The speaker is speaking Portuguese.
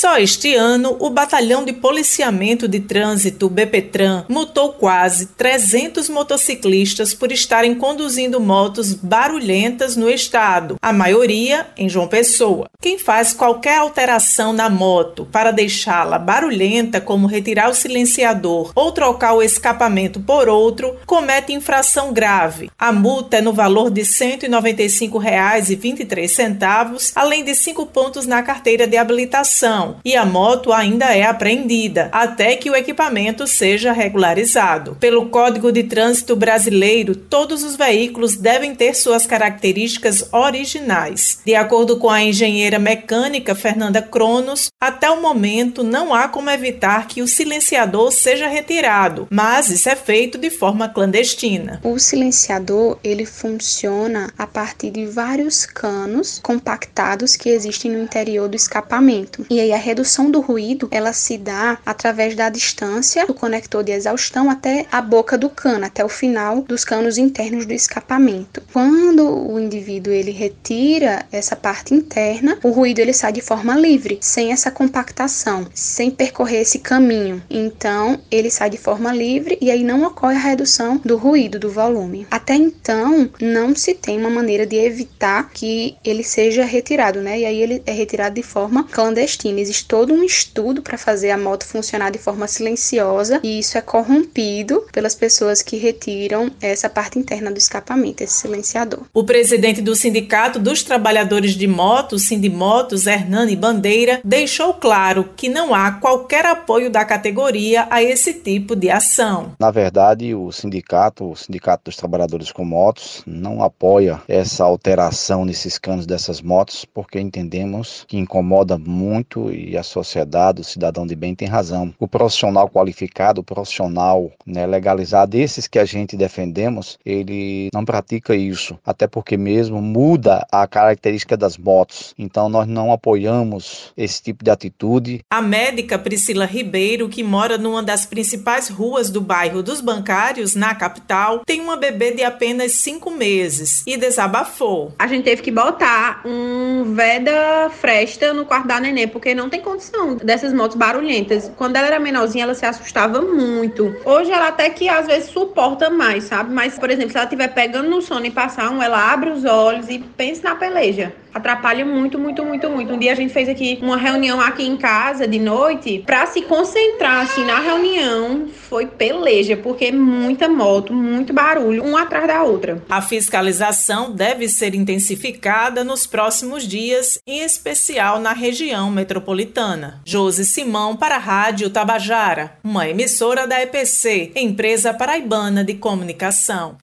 Só este ano, o Batalhão de Policiamento de Trânsito BPTran multou quase 300 motociclistas por estarem conduzindo motos barulhentas no estado, a maioria em João Pessoa. Quem faz qualquer alteração na moto para deixá-la barulhenta, como retirar o silenciador ou trocar o escapamento por outro, comete infração grave. A multa é no valor de R$ 195,23, além de cinco pontos na carteira de habilitação, e a moto ainda é apreendida, até que o equipamento seja regularizado. Pelo Código de Trânsito Brasileiro, todos os veículos devem ter suas características originais. De acordo com a engenheira mecânica Fernanda Cronos, até o momento não há como evitar que o silenciador seja retirado, mas isso é feito de forma clandestina. O silenciador ele funciona a partir de vários canos compactados que existem no interior do escapamento. E aí a redução do ruído ela se dá através da distância do conector de exaustão até a boca do cano, até o final dos canos internos do escapamento. Quando o indivíduo ele retira essa parte interna, o ruído ele sai de forma livre, sem essa compactação, sem percorrer esse caminho. Então, ele sai de forma livre e aí não ocorre a redução do ruído, do volume. Até então, não se tem uma maneira de evitar que ele seja retirado, né? E aí ele é retirado de forma clandestina. Existe todo um estudo para fazer a moto funcionar de forma silenciosa e isso é corrompido pelas pessoas que retiram essa parte interna do escapamento, esse silenciador. O presidente do Sindicato dos Trabalhadores de Motos, Sindimotos, Hernani Bandeira, deixou claro que não há qualquer apoio da categoria a esse tipo de ação. Na verdade, o sindicato, o Sindicato dos Trabalhadores com Motos, não apoia essa alteração nesses canos dessas motos, porque entendemos que incomoda muito e a sociedade, o cidadão de bem tem razão. O profissional qualificado, o profissional né, legalizado, esses que a gente defendemos, ele não pratica isso, até porque mesmo muda a característica das motos. Então nós não apoiamos esse tipo de atitude. A médica Priscila Ribeiro, que mora numa das principais ruas do bairro dos Bancários, na capital, tem uma bebê de apenas cinco meses e desabafou. A gente teve que botar um Veda Fresta no quarto da nenê, porque não tem condição dessas motos barulhentas. Quando ela era menorzinha, ela se assustava muito. Hoje ela até que às vezes suporta mais, sabe? Mas, por exemplo, se ela estiver pegando no sono e passar um, ela abre os olhos e pensa na peleja atrapalha muito, muito, muito, muito. Um dia a gente fez aqui uma reunião aqui em casa de noite para se concentrar assim na reunião, foi peleja, porque é muita moto, muito barulho, uma atrás da outra. A fiscalização deve ser intensificada nos próximos dias, em especial na região metropolitana. Josi Simão para a Rádio Tabajara, uma emissora da EPC, empresa paraibana de comunicação.